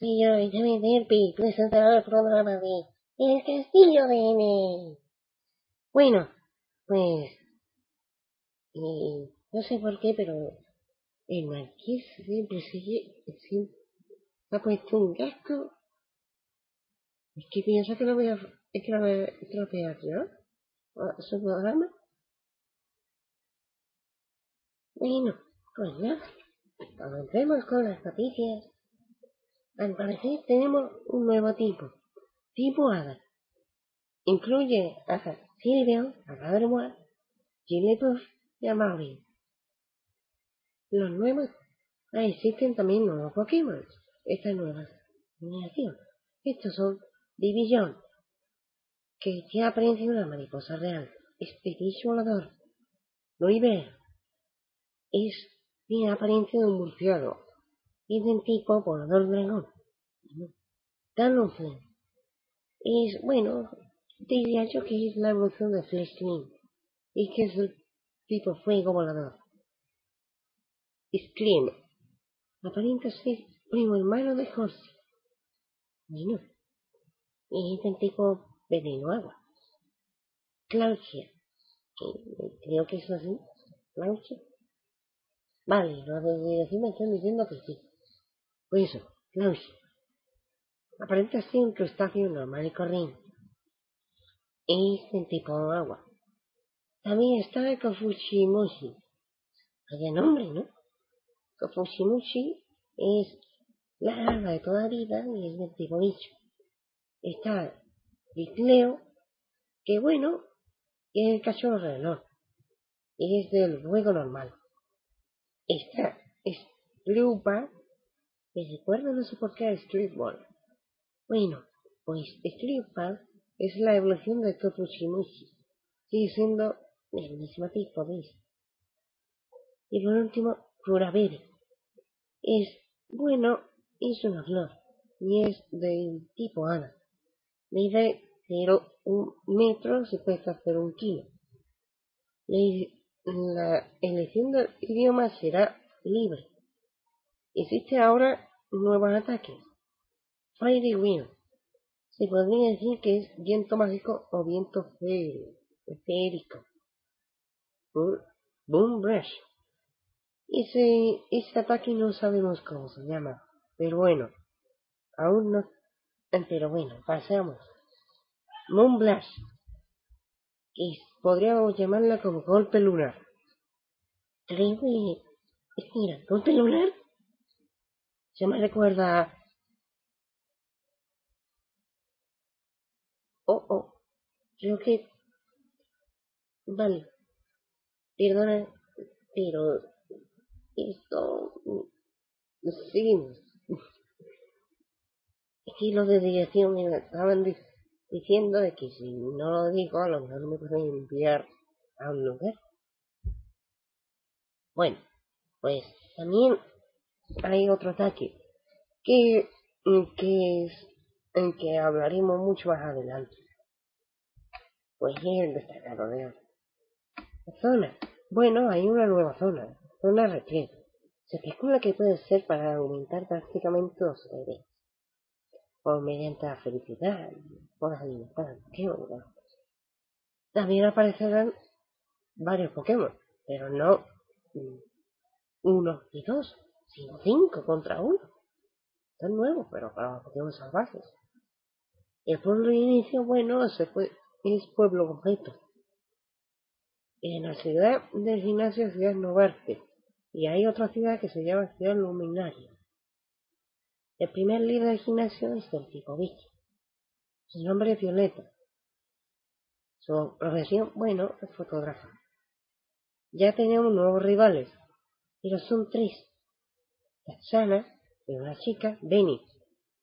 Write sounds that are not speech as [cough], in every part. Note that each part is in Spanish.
Déjame ver, presentar el programa de El Castillo de N. Bueno, pues, eh, no sé por qué, pero el marqués siempre sigue, siempre ha puesto un casco. Es que piensa que lo voy a, es que lo voy a estropear yo, su programa. Bueno, pues ya, comencemos con las noticias. Al parecer tenemos un nuevo tipo, tipo Hada. Incluye a Silvio, a Rademar, Jigglypuff y a Maui. Los nuevos, ah, existen también nuevos Pokémon. Esta nueva generación. Estos son Division, que ya aparece una mariposa real. Espíritu volador. Louisville es tiene apariencia de un murciélago es del tipo volador dragón. Talonflame es, bueno, diría yo que es la evolución de Fleshling y que es el tipo fuego volador. Scream aparenta ser primo hermano de Horsey. Bueno, es del tipo veneno agua. Claudia, creo que es así, Claudia. Vale, los de me están diciendo que sí. Pues eso, Klaus. Aparenta ser un crustáceo normal y corriente. Es de tipo agua. También está el Kofuchimushi. Vaya nombre, ¿no? Kofuchimushi es la larva de toda vida y es de tipo bicho. Está Vicleo, que bueno, es el cachorro alrededor. Es del fuego normal. Está Splupa, me recuerdo no sé por qué a Streetball. Bueno, pues Streetball es la evolución de Topushimushi. Sigue siendo el mismo tipo, ¿veis? Y por último, Kuraberi. Es, bueno, es una flor. Y es del tipo Ana. Mide 0,1 metro, se puede hacer un kilo. La elección del idioma será libre. Existe ahora nuevos ataques. Fairy Wind. Se podría decir que es viento mágico o viento férico. Boom Brush. Ese, ese ataque no sabemos cómo se llama, pero bueno, aún no Pero bueno, pasamos. Moonblast, que podríamos llamarla como golpe lunar. Que... Mira, golpe lunar se me recuerda... Oh, oh, creo que... Vale, perdona, pero esto... Sí, es que los de dirección me estaban diciendo de que si no lo digo, a lo mejor me pueden enviar a un lugar. Bueno, pues también hay otro ataque que, que es en que hablaremos mucho más adelante. Pues es el destacado de hoy. Zona. Bueno, hay una nueva zona, zona repleta. Se especula que puede ser para aumentar drásticamente los bebés. O mediante la felicidad, puedas alimentar Pokémon. También aparecerán varios Pokémon, pero no uno y dos, sino cinco contra uno. Están nuevos, pero para los Pokémon salvajes. El pueblo de inicio, bueno, se es pueblo completo. En la ciudad del gimnasio Ciudad Novarte. Y hay otra ciudad que se llama Ciudad Luminaria. El primer líder del gimnasio es el tipo Vicky. Su nombre es Violeta. Su profesión, bueno, es fotógrafa. Ya tenemos nuevos rivales, pero son tres. Tatsana, de una chica, Benny,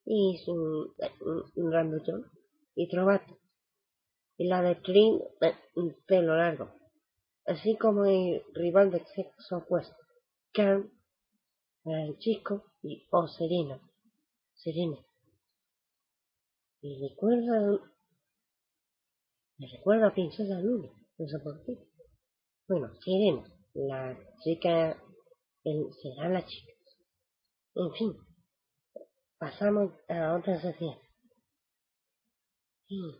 y es un, un, y Trovato. Y la de Trin, un pelo largo. Así como el rival de sexo opuesto, Karen, el chico, y O Serena. Y recuerda, me recuerda a Princesa Luna, no sé por qué. Bueno, Serena, la chica, el, será la chica. En fin, pasamos a otra sección. Y,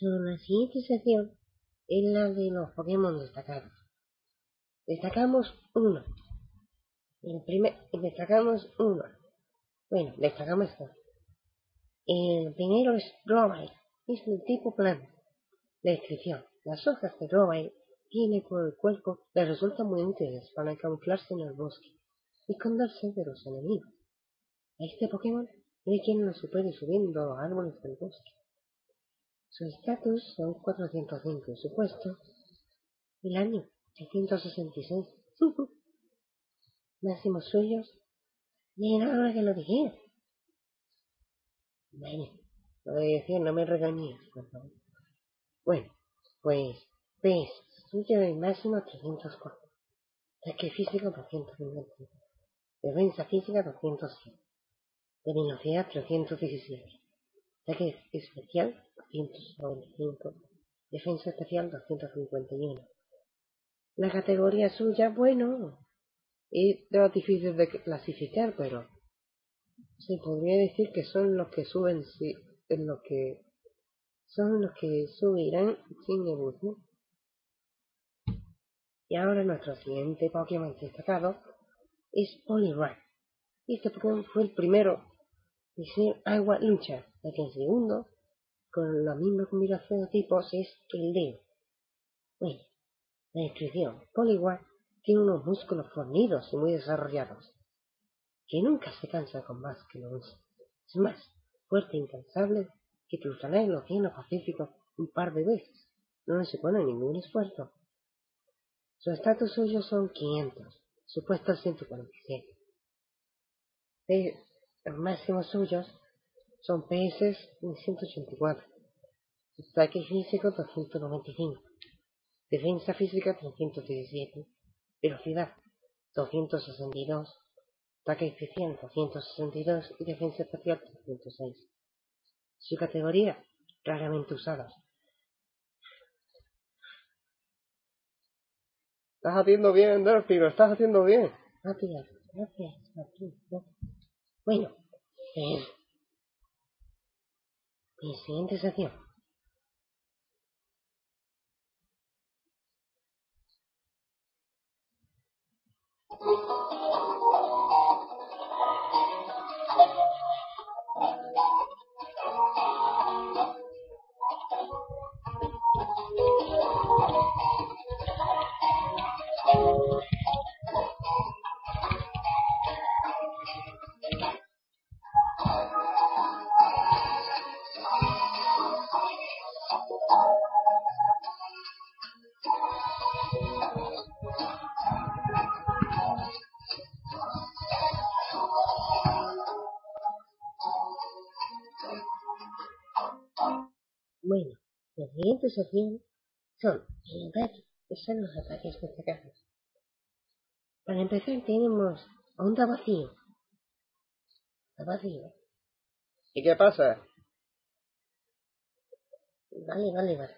la siguiente sección es la de los Pokémon destacados. Destacamos uno. El primer, destacamos uno. Bueno, destacamos dos. El primero es Robite. Es del tipo planta. Descripción. Las hojas de Robite tiene por el cuerpo le resultan muy útiles para camuflarse en el bosque y esconderse de los enemigos. A este Pokémon hay quien lo supere subiendo a árboles del bosque. Su estatus son 405, su puesto el año 666. [laughs] Máximos suyos, y ahora que lo dijera. Bueno, lo de decir, no me regañes, por favor. Bueno, pues, ves, suyo el máximo 304. Ataque físico 250. Defensa física 207. De velocidad 317. Ataque especial 295. Defensa especial 251. La categoría suya, bueno, es difícil de clasificar, pero se podría decir que son los que suben, en los que son los que subirán sin evolución. Y ahora nuestro siguiente Pokémon destacado es Poliwrath. Este Pokémon fue el primero de ser Agua Lucha, ya que el segundo con la misma combinación de tipos es el Leo. Bueno, la descripción. Poliwag tiene unos músculos fornidos y muy desarrollados, que nunca se cansa con más que lo usa. Es más, fuerte e incansable que cruzará el océano Pacífico un par de veces. No le supone ningún esfuerzo. Su estatus suyo son 500, su puesto 147. Los máximos suyos son PS 184, ataque físico 295, defensa física 317 velocidad 262, ataque eficiente 262 y defensa espacial 306. Su categoría, raramente usada. Estás haciendo bien, Delphi, lo estás haciendo bien. Gracias, gracias, gracias. Bueno, eh, mi siguiente sección. Bueno, la siguiente sección son el ataque, son los ataques destacados. Para empezar tenemos onda vacío. Onda vacío. ¿Y qué pasa? Vale, vale, vale.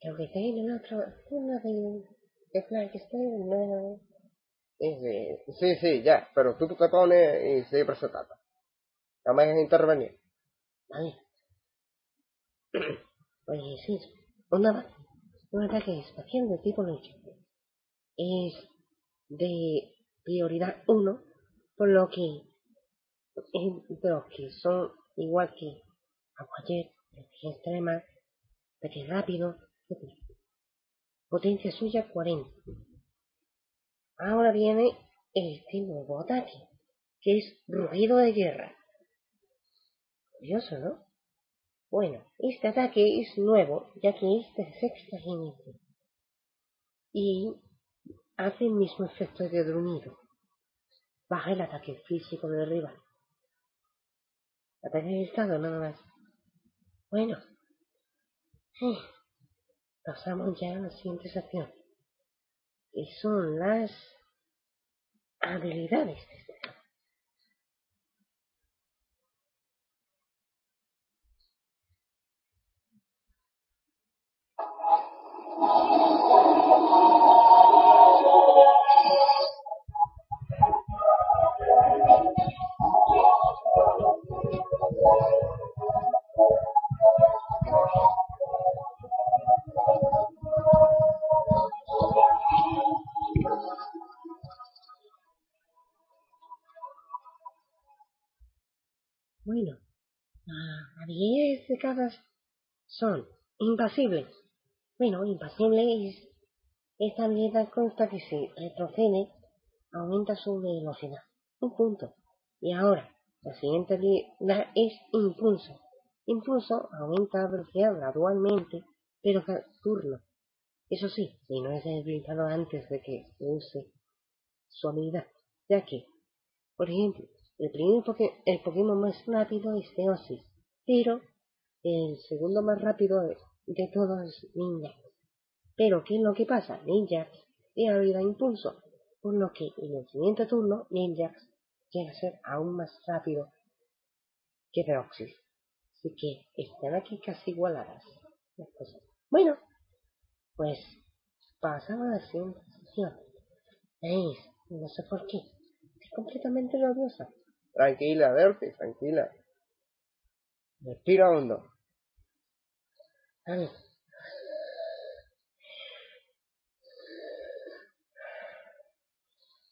Creo que estoy en otro, uno de, de Frankenstein, no, Sí, sí, ya, pero tú te pones y se trata. No me dejes intervenir. Vale. Pues sí, onda. Un ataque espacial de tipo lucha. Es de prioridad 1, por lo que de los que son igual que Aquajet, energía extrema, ataque rápido. Potencia suya 40. Ahora viene este nuevo ataque, que es ruido de guerra. Curioso, ¿no? Bueno, este ataque es nuevo, ya que es de sexta generación. Y hace el mismo efecto de gruñido. Baja el ataque físico del rival. Ataque de estado nada más. Bueno. Pasamos ya a la siguiente sección. Que son las habilidades de este ataque. Bueno, las habilidades destacadas son impasibles. Bueno, impasible es esta habilidad consta que si retrocede, aumenta su velocidad. Un punto. Y ahora, la siguiente habilidad es impulso. Impulso aumenta la velocidad gradualmente, pero cada turno. Eso sí, si no es habilitado antes de que use su habilidad, ya que, por ejemplo, el primer el Pokémon más rápido es Deosis, pero el segundo más rápido de, todos es Ninja. Pero, ¿qué es lo que pasa? Ninjax tiene habilidad impulso, por lo que en el siguiente turno Ninjax llega a ser aún más rápido que Deoxys. Así que están aquí casi igualadas las cosas. Bueno, pues pasamos a la siguiente sección. ¿Veis? No sé por qué. Estoy completamente nerviosa. Tranquila, Delphi, tranquila. Respira hondo.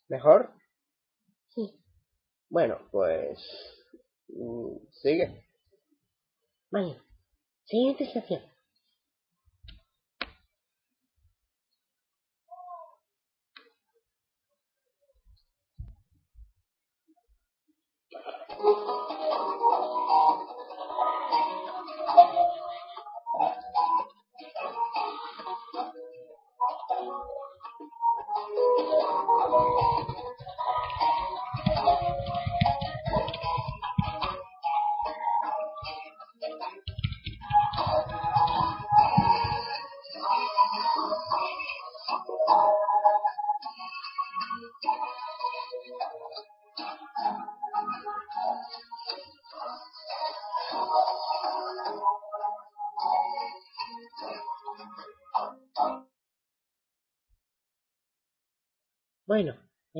¿Mejor? Sí, Bueno, pues... mm, Sigue. vale. Siguiente sección.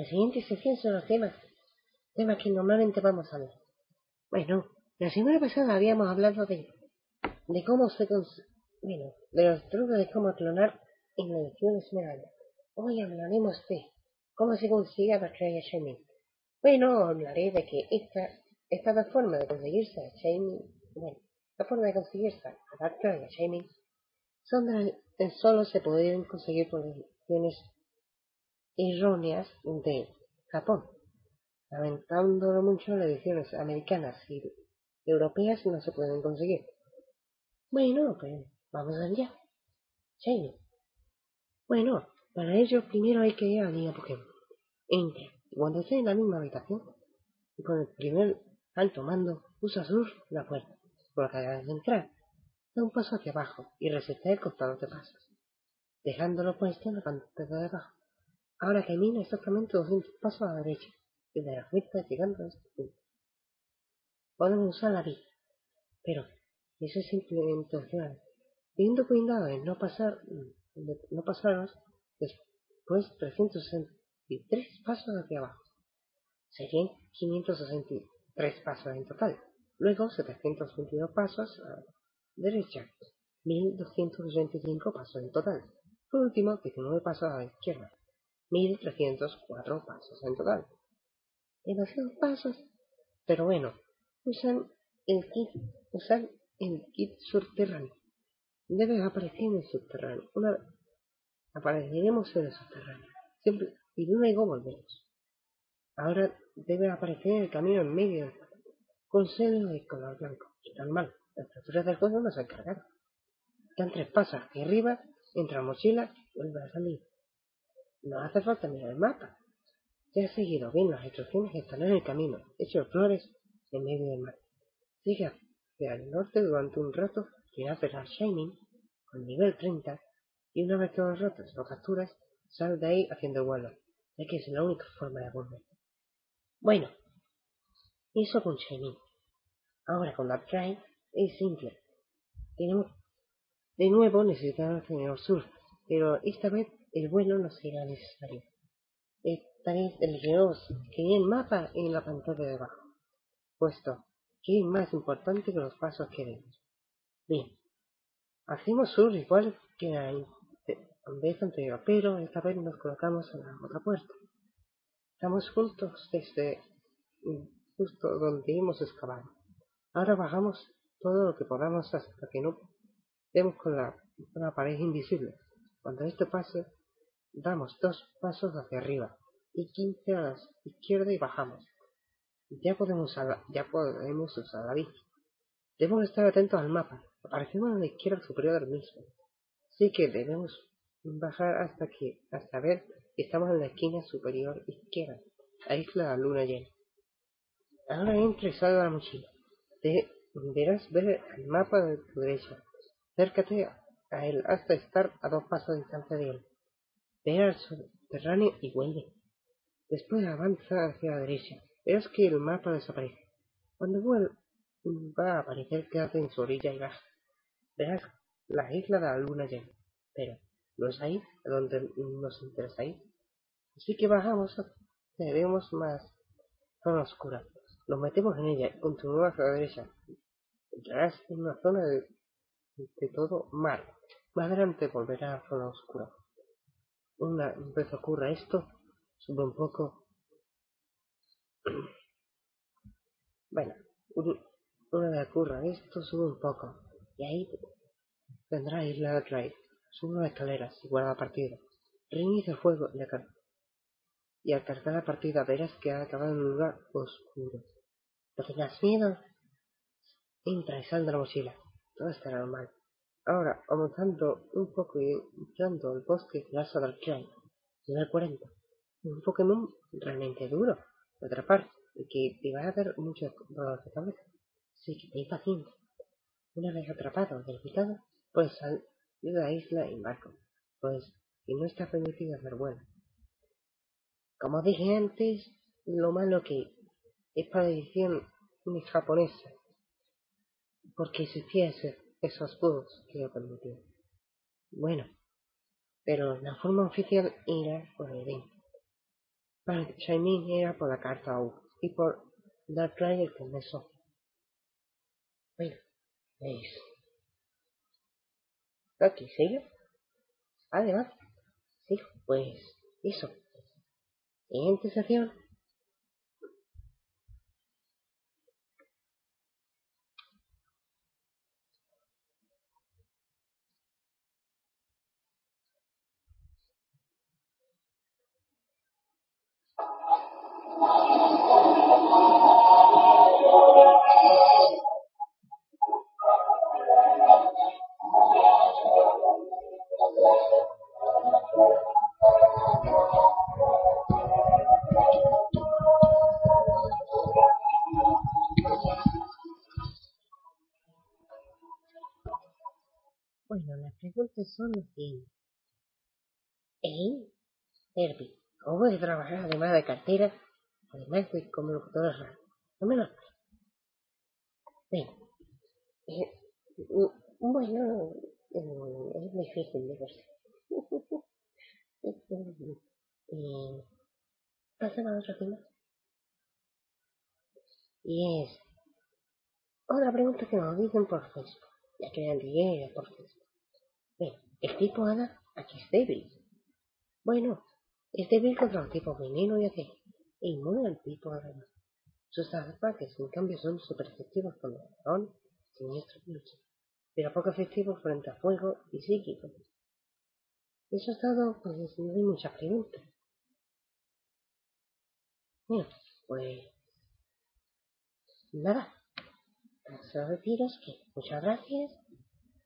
Siguiente sección son los temas, temas que normalmente vamos a hablar. Bueno, la semana pasada habíamos hablado de, de cómo se bueno, de los trucos de cómo clonar en la edición esmeralda. Hoy hablaremos de cómo se consigue a Shiny. Shining. Bueno, hablaré de que esta, esta forma de conseguirse a Shining, bueno, la forma de conseguirse a Darkrai Shining son solo se pueden conseguir por ediciones erróneas de Japón. Lamentándolo mucho, las ediciones americanas y europeas no se pueden conseguir. Bueno, pues vamos allá. Shiny. Bueno, para ello primero hay que ir a la línea Pokémon. Entra. Cuando esté en la misma habitación, y con el primer alto mando, usa sur la puerta. Por la que de entrar, da un paso hacia abajo y resete el contador de pasos, dejándolo puesto en la pantalla de abajo. Ahora camina exactamente 200 pasos a la derecha, y de la vuelta llegando a este punto. Podemos usar la vida, pero eso es simplemente opcional, teniendo cuidado de no pasar, no pasaros después 363 pasos hacia abajo. Serían 563 pasos en total. Luego 722 pasos a la derecha, 1285 pasos en total. Por último, 19 pasos a la izquierda, 1304 pasos en total. Demasiados pasos, pero bueno, usan el kit, usan el kit subterráneo. Debe aparecer en el subterráneo. Una, apareceremos en el subterráneo. Siempre, y luego volvemos. Ahora debe aparecer el camino en medio con celo de color blanco. Y normal, las estructuras del juego no se han cargado. Dan tres pasos hacia arriba, entra la mochila y vuelve a salir. No hace falta mirar el mapa. Ya ha seguido bien las instrucciones que están en el camino, hecho flores en medio del mar. Sigue hacia el norte durante un rato a al Shining con nivel 30 y una vez todos rotos lo capturas, sal de ahí haciendo vuelo, ya que es la única forma de volver. Bueno, eso con Shining. Ahora con la es simple. Tenemos, de nuevo necesitamos el sur, pero esta vez el vuelo no será necesario. Esta vez elegiremos que el mapa en la pantalla de abajo, puesto que es más importante que los pasos que vemos. Bien, hacemos sur igual que la vez anterior, pero esta vez nos colocamos en la otra puerta. Estamos juntos desde justo donde hemos excavado. Ahora bajamos todo lo que podamos hasta que no demos con la, pared invisible. Cuando esto pase, damos dos pasos hacia arriba y 15 a la izquierda y bajamos. Ya podemos usar, ya podemos usar la bici. Debemos estar atentos al mapa. Aparecemos a la izquierda superior del mismo. Así que debemos bajar hasta que hasta ver que estamos en la esquina superior izquierda. Ahí es la luna llena. Ahora entra y salga la mochila. deberás ver el mapa de tu derecha. Acércate a él hasta estar a dos pasos de distancia de él. Ve al subterráneo y vuelve. Después avanza hacia la derecha. Verás que el mapa desaparece. Cuando va a aparecer quédate en su orilla y baja. Verás la isla de la luna llena. Pero no es ahí a donde nos interesa ir. Así que bajamos, tenemos más zona oscura. Nos metemos en ella y continuamos hacia la derecha. Entrarás en una zona de, de todo mar. Más adelante volverá a la zona oscura. Una vez ocurra esto, sube un poco. Bueno, una vez ocurra esto, sube un poco. Y ahí tendrá Isla Drive. Sube las escaleras y guarda partida. Reinicia el juego y, y al cargar la partida verás que ha acabado en un lugar oscuro. No tengas miedo. Entra y sal de la mochila. Todo estará normal. Ahora, avanzando un poco y entrando al bosque Asa del nivel 40. Un Pokémon realmente duro de atrapar y que te va a dar muchos dolores de cabeza. Así que ten paciencia. Una vez atrapado del picado, puedes salir de la isla en barco, pues que no está permitido hacer vuelo. Como dije antes, lo malo que es para la edición japonesa, porque existían esos bugs que lo permitían. Bueno, pero la forma oficial era por el evento. Vale, Shaimin era por la carta U y por Dark Rider con eso. Bueno, pues... Ok, ¿sigue? Además, sí, pues eso. Siguiente sesión. Bueno, las preguntas son las siguientes. ¿Eh? Herbie, ¿cómo puedes trabajar además de cartera, además de como locutor de radio? No me lo eh, mm, bueno, eh, es difícil de verse. [laughs] eh, pasemos a otro tema. Y es otra pregunta que nos dicen por Facebook, ya que antes llega por Facebook. Bien, el tipo Ana, aquí es débil. Bueno, es débil contra los tipos veneno y acero, e inmune al tipo además. Sus ataques, en cambio, son super efectivos con el dragón, siniestro y lucha, pero poco efectivos frente a fuego y psíquico. Eso es todo, pues no hay muchas preguntas. Bien, pues nada, solo deciros que muchas gracias,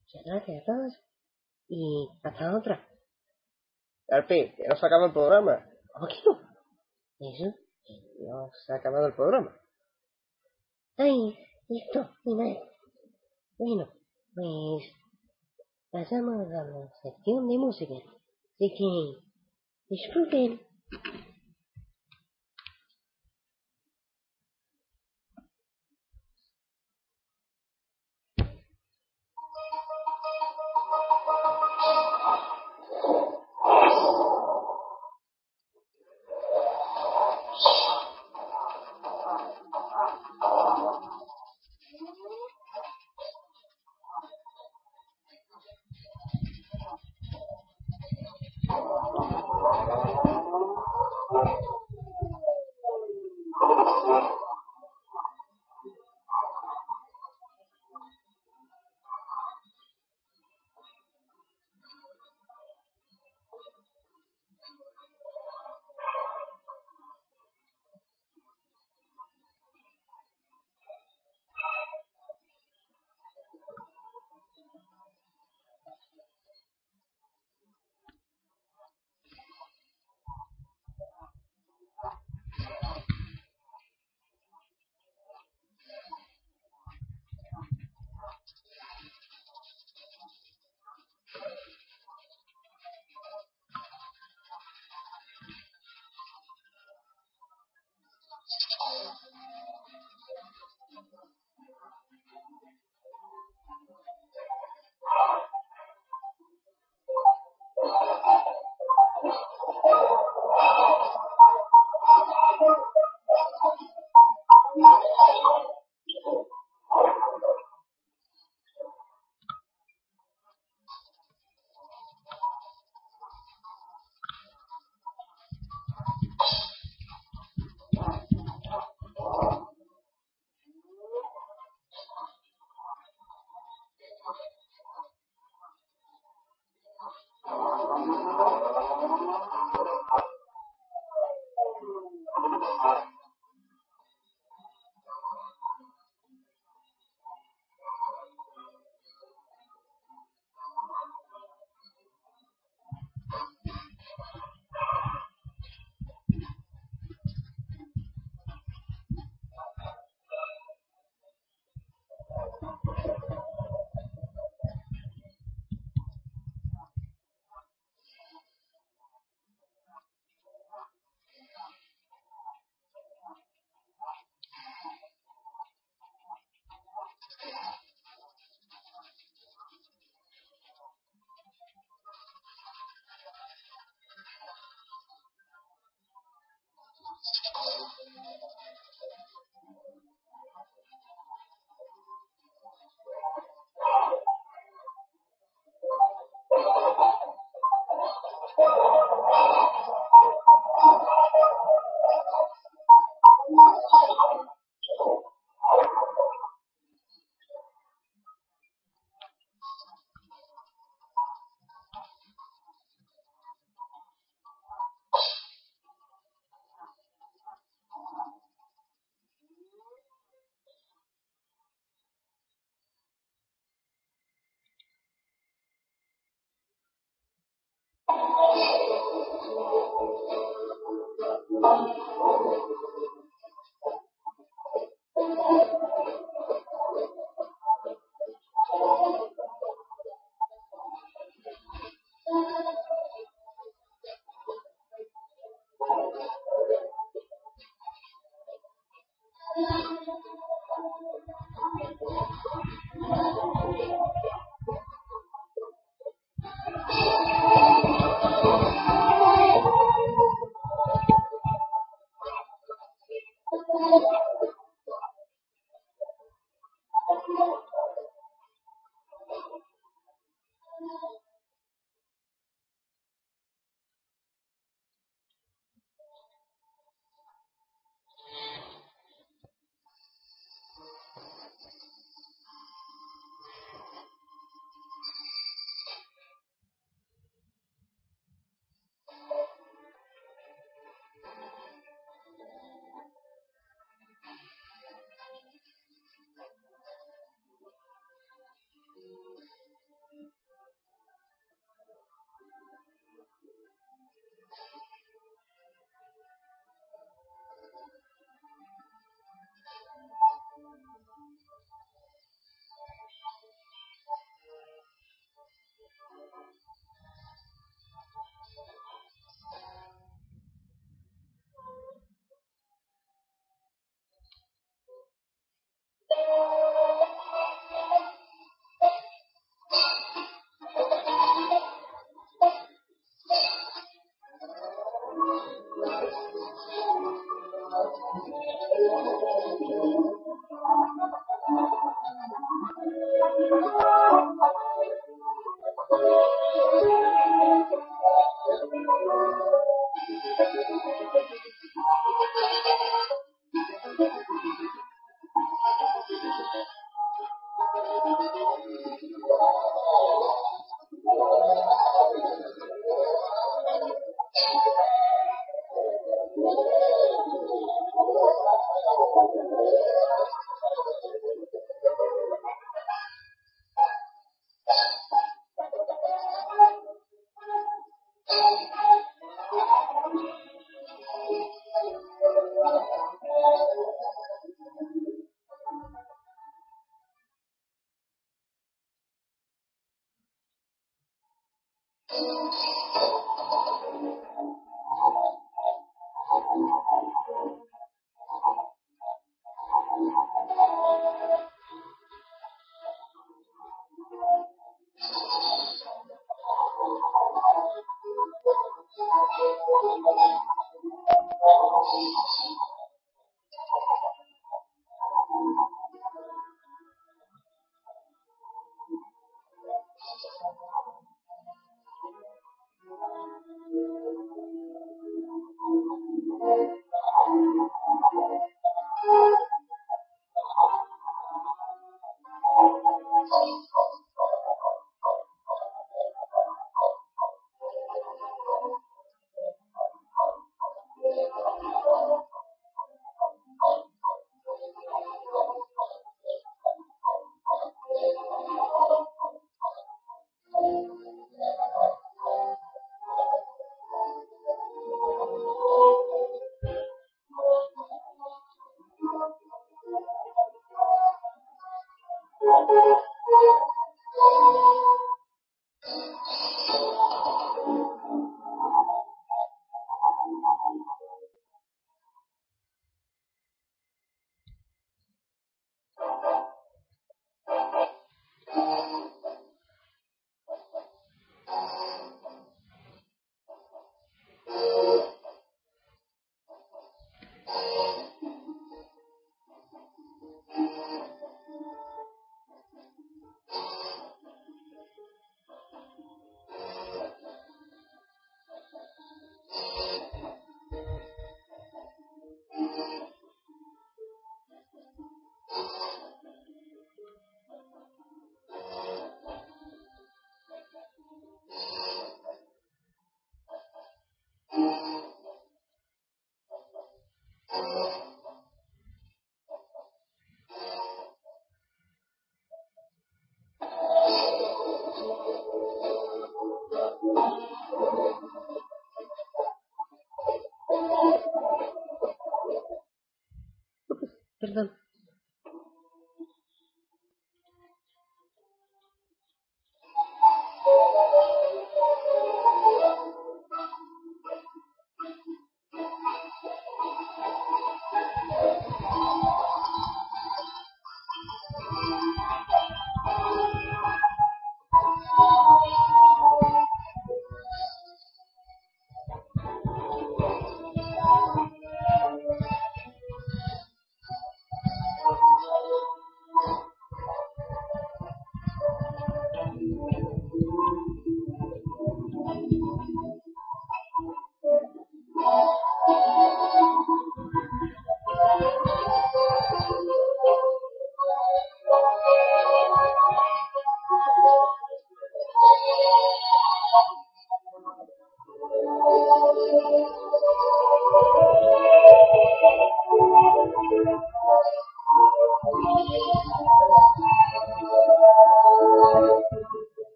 muchas gracias a todos y hasta otra. Alpi, ya no se acaba el programa. ¿Cómo que no? ¿Eso? No se ha acabado el programa. Ay, listo, final. Bueno, pues pasamos a la sección de música. Así que disfruten.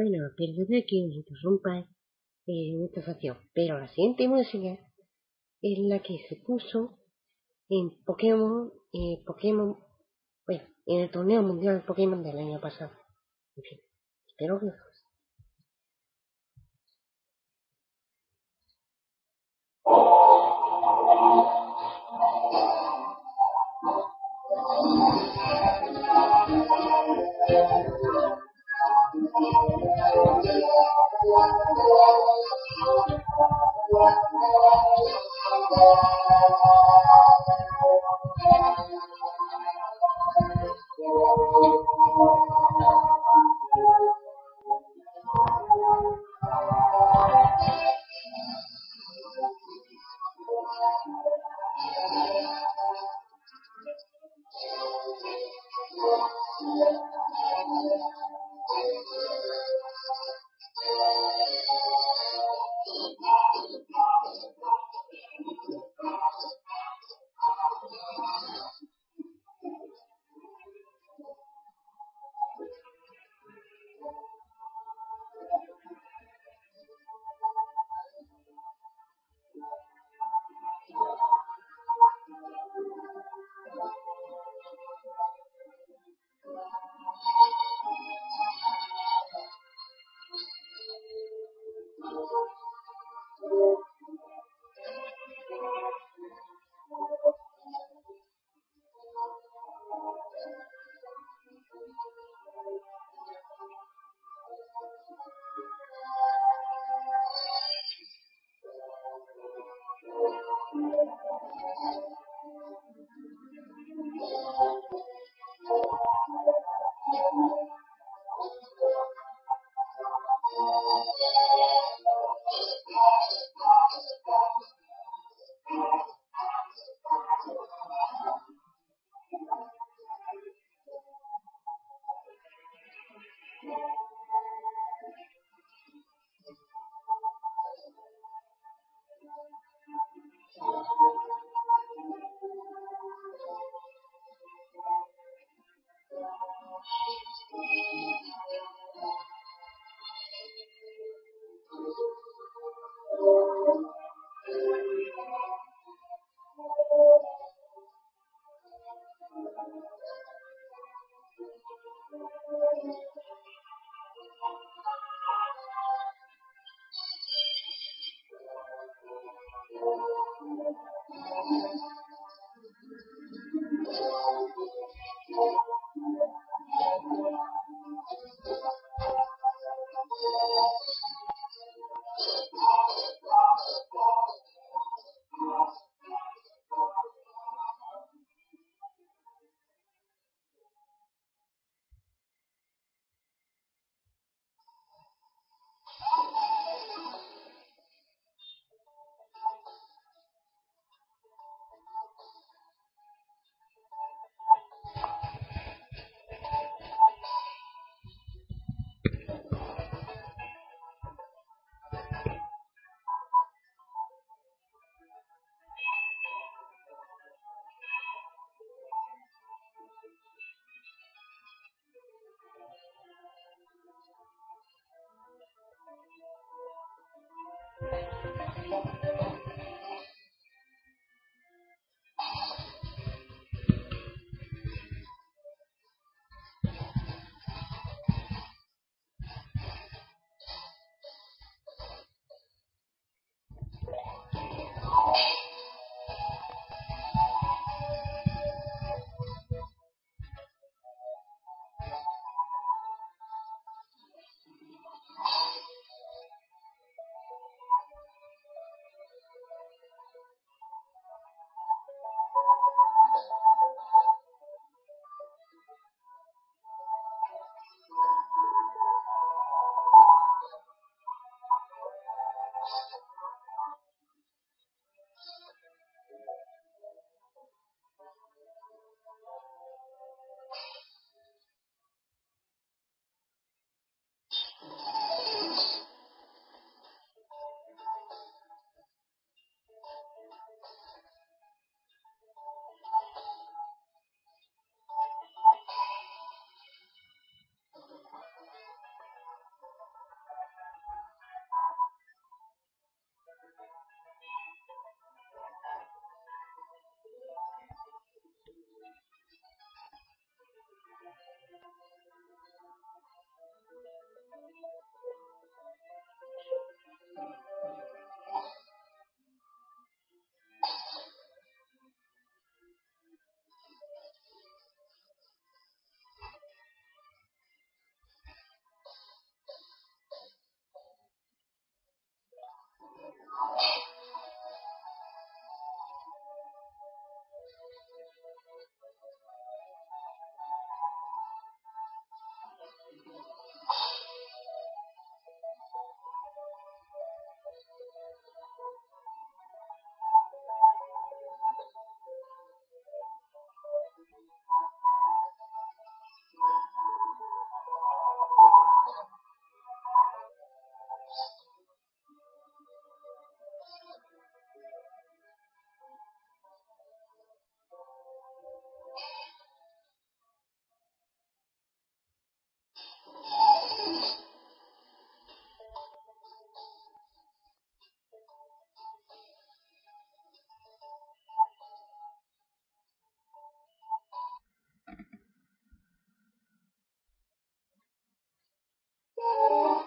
Bueno, perdona que os interrumpa en esta sección, pero la siguiente música es la que se puso en Pokémon, eh, Pokémon, bueno, en el torneo mundial de Pokémon del año pasado. En fin, espero que Thank you.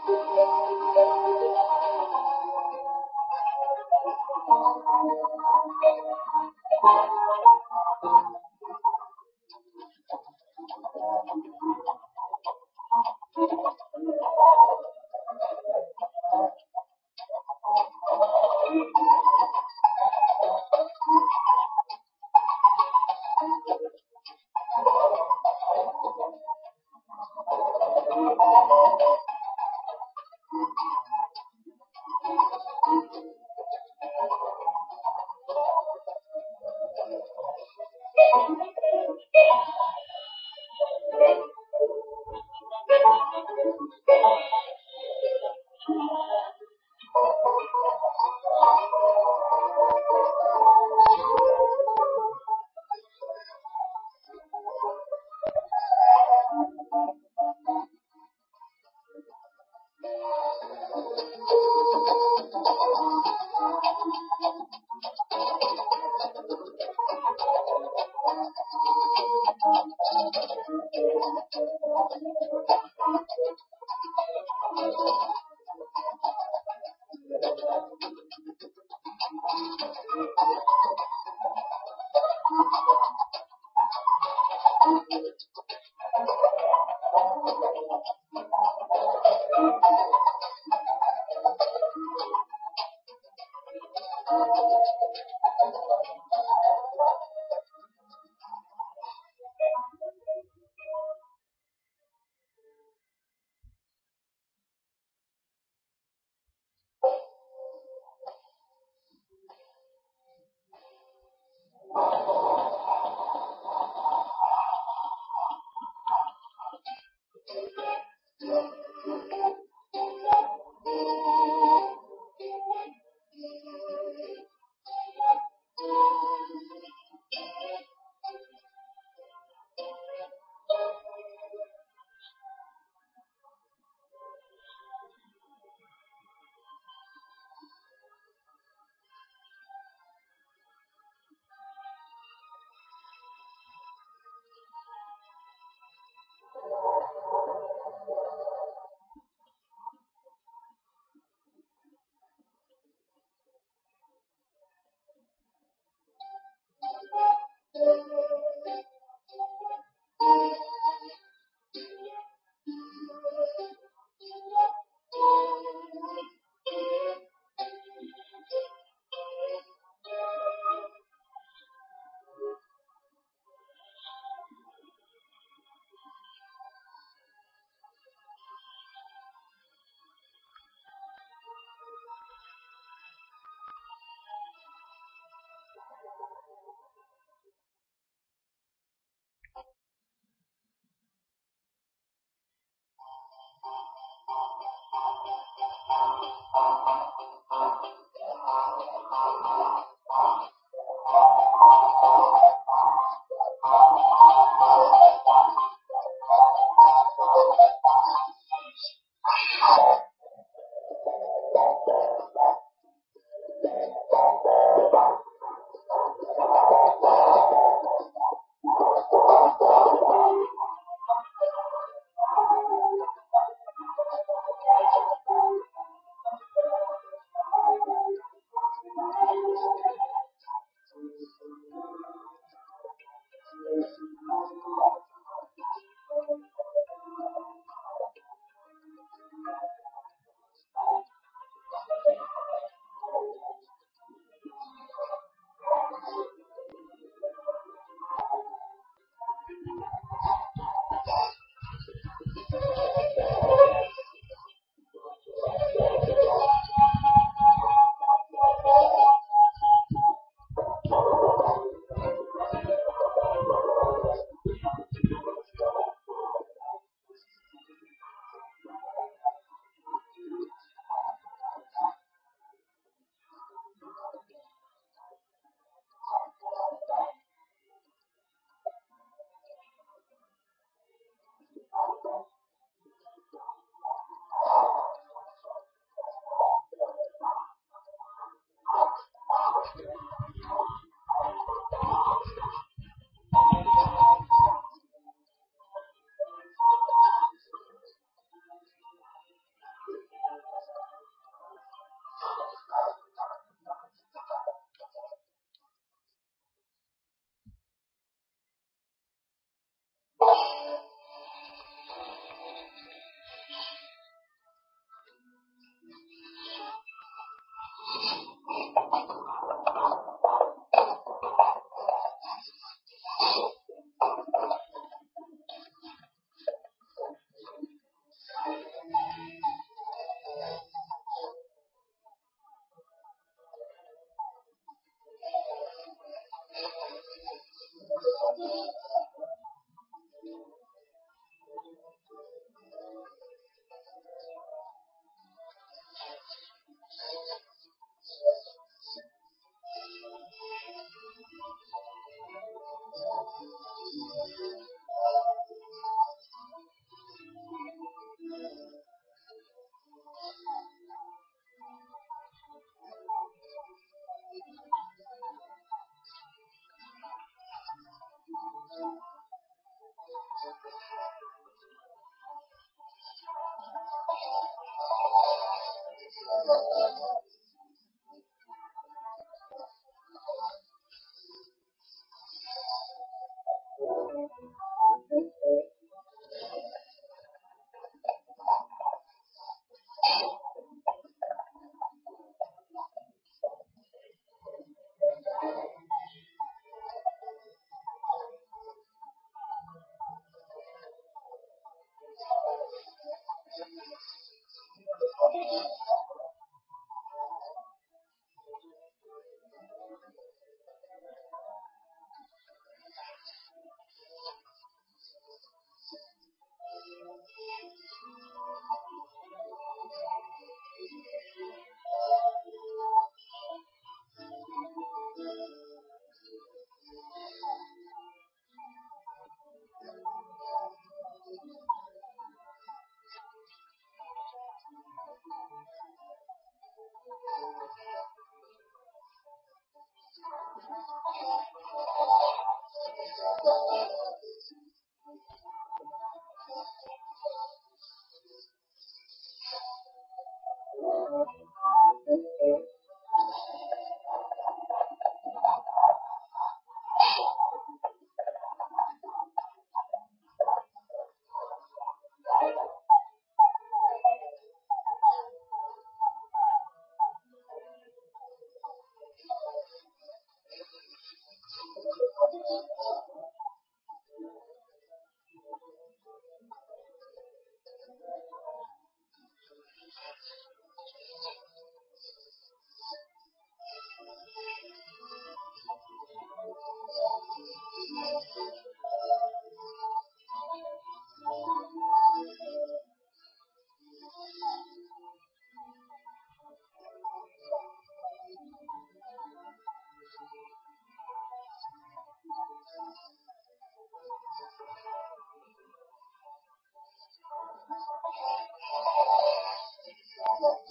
Thank you. Uh-huh. Yeah.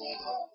Os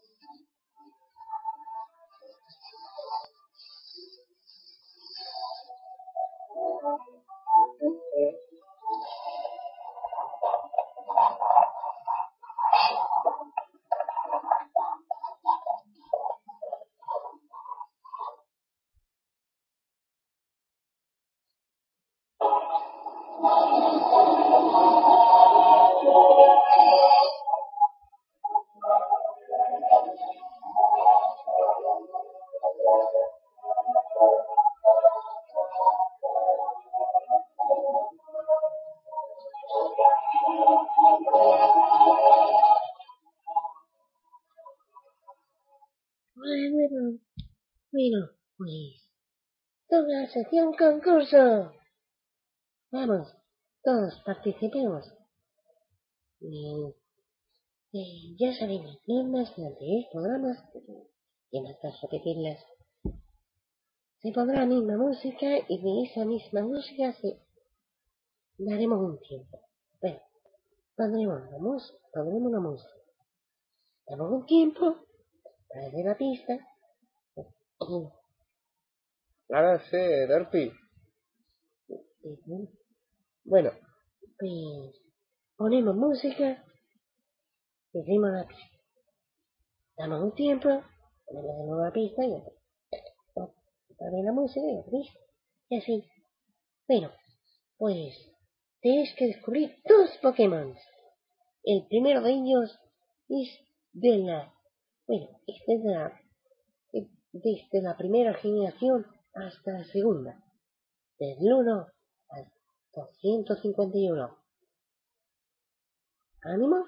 bueno, pues toda la sesión concurso. Vamos, todos participemos. Y, eh, ya saben las normas de anteriores programas, y estás repetirlas. Se pondrá la misma música y de esa misma música se daremos un tiempo. Bueno, pondremos la música, pondremos la música. Damos un tiempo para hacer la pista. Ahora sí, Derpy. y, bueno, pues ponemos música y hacemos la pista. Damos un tiempo, ponemos de nuevo la pista y la música y la pista. Y así. Bueno, pues tenéis que descubrir dos Pokémon. El primero de ellos es de la, bueno, es desde la, desde la primera generación hasta la segunda, del 1 al 251. ¿Ánimo?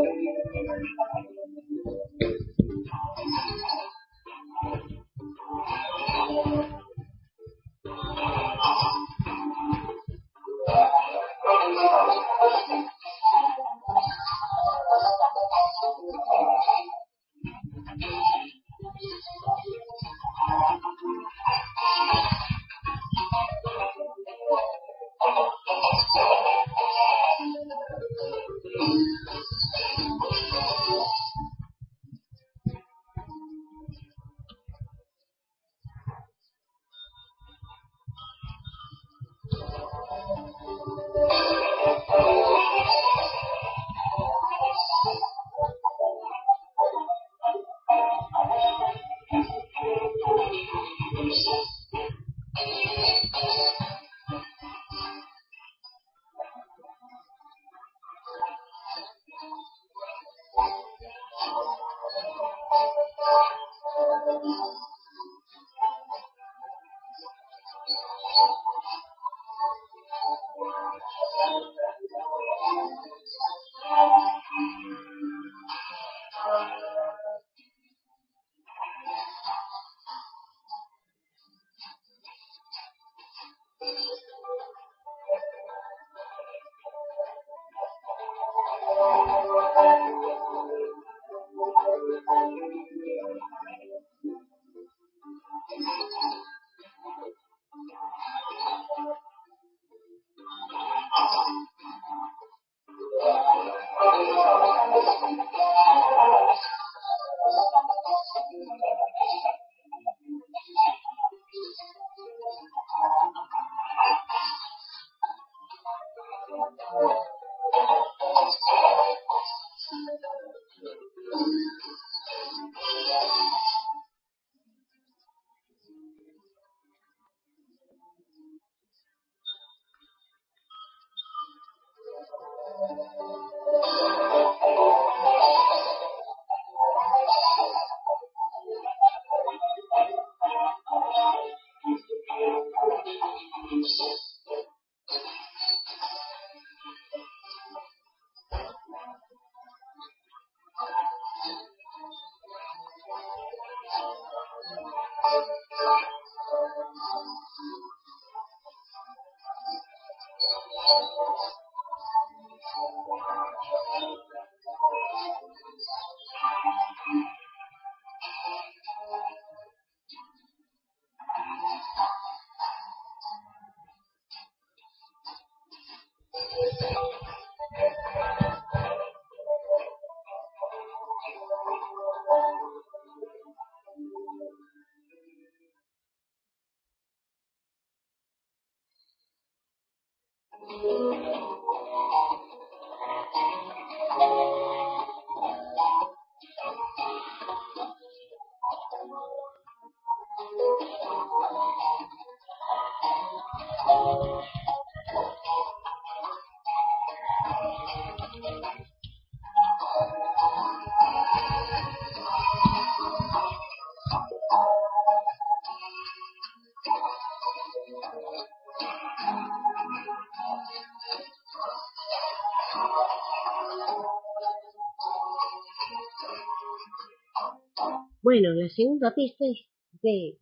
Bueno, la segunda pista es de,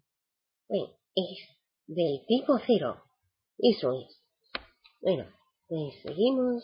bueno, es del tipo cero. Eso es. Bueno, pues seguimos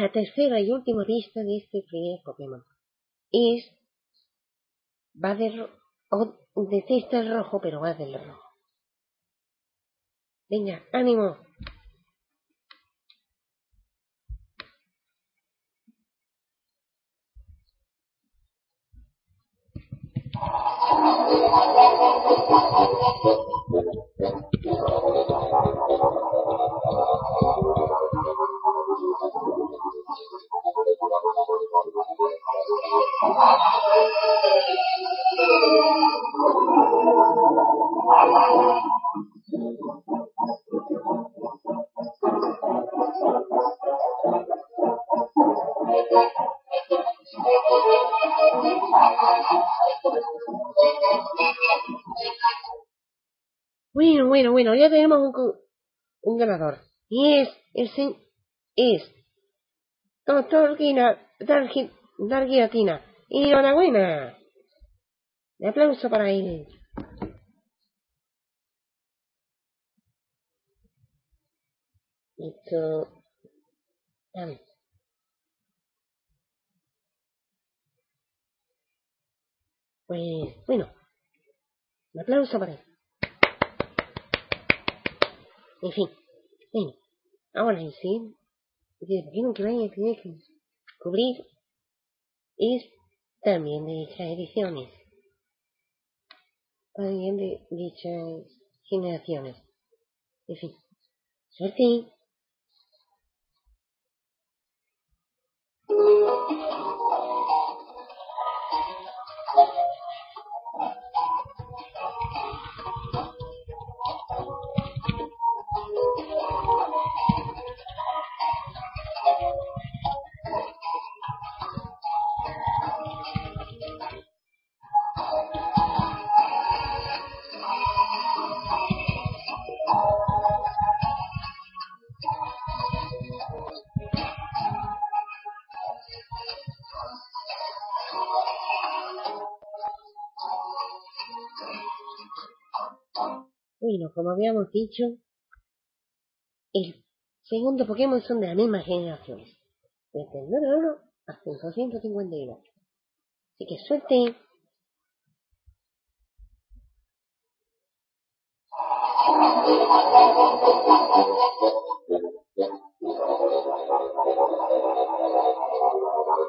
la tercera y última pista de este primer Pokémon es va de, detesta el rojo, pero va del rojo. Venga, ánimo. Doctor Guina, Dargi- Darguiatina. ¡Enhorabuena! Un aplauso para él. Dame. Pues, bueno, un aplauso para él. En fin, bueno, ahora sí, el Pokémon que vaya a tener que cubrir es también de dichas ediciones, también de dichas generaciones. En fin, suerte. Pokémon, como habíamos dicho, el segundo Pokémon son de la misma generación, desde el 91 hasta el 251. Así que suerte. [laughs]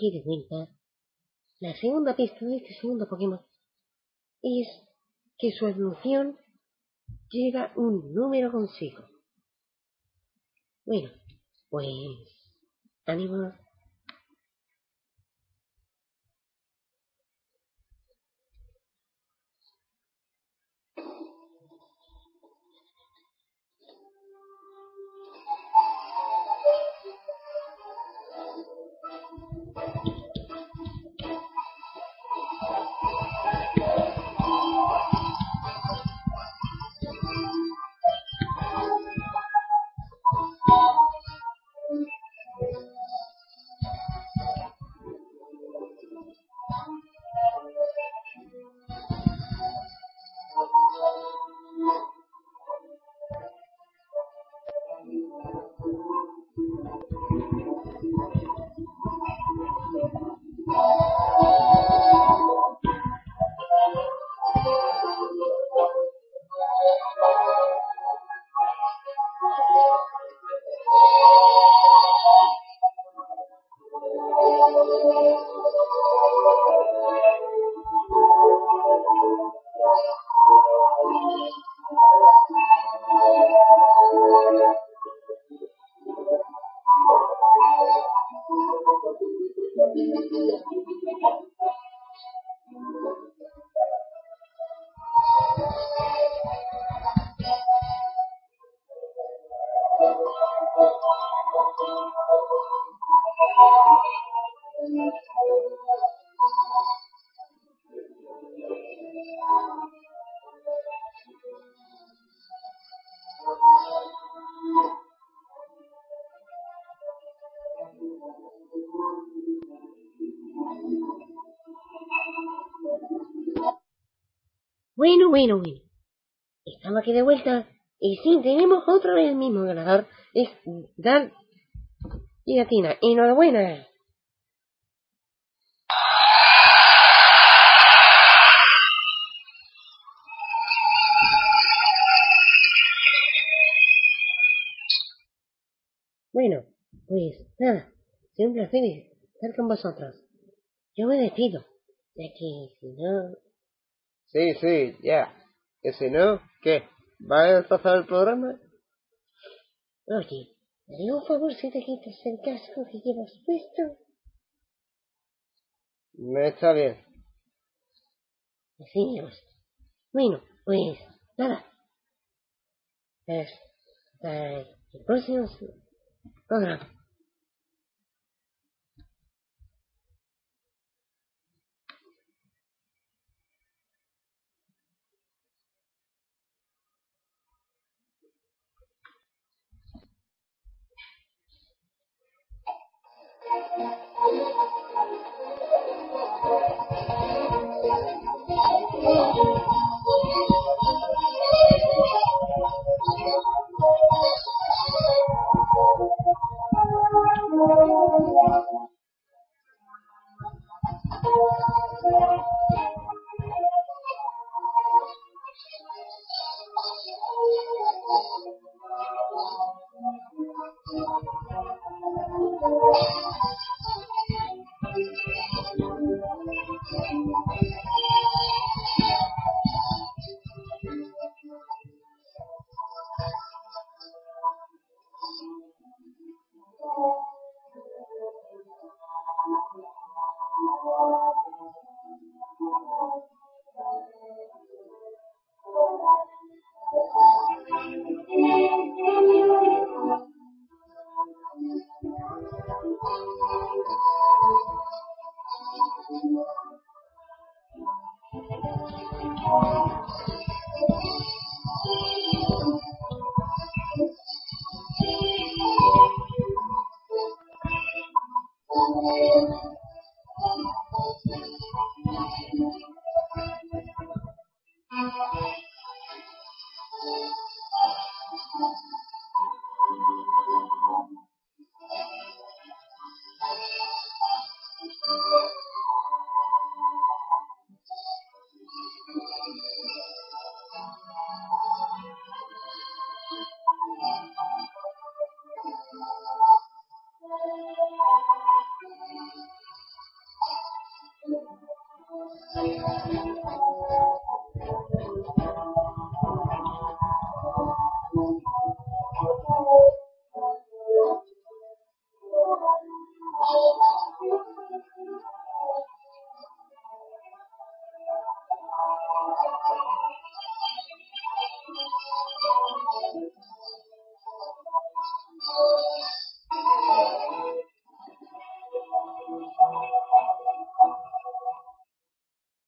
De vuelta. La segunda pista de este segundo Pokémon es que su evolución lleva un número consigo. Bueno, pues ánimo. Bueno. Estamos aquí de vuelta. Y sí, tenemos otra vez el mismo ganador. Es Dan y Latina. Enhorabuena. Bueno, pues nada, es un placer estar con vosotros. Yo me despido, ya que si no... Sí, sí, ya. Que si no, ¿qué? ¿Va a empezar el programa? Oye, ¿me un favor si te quitas el casco que llevas puesto? Me está bien. Así me gusta. Bueno, pues nada. Hasta el próximo programa. Thank you.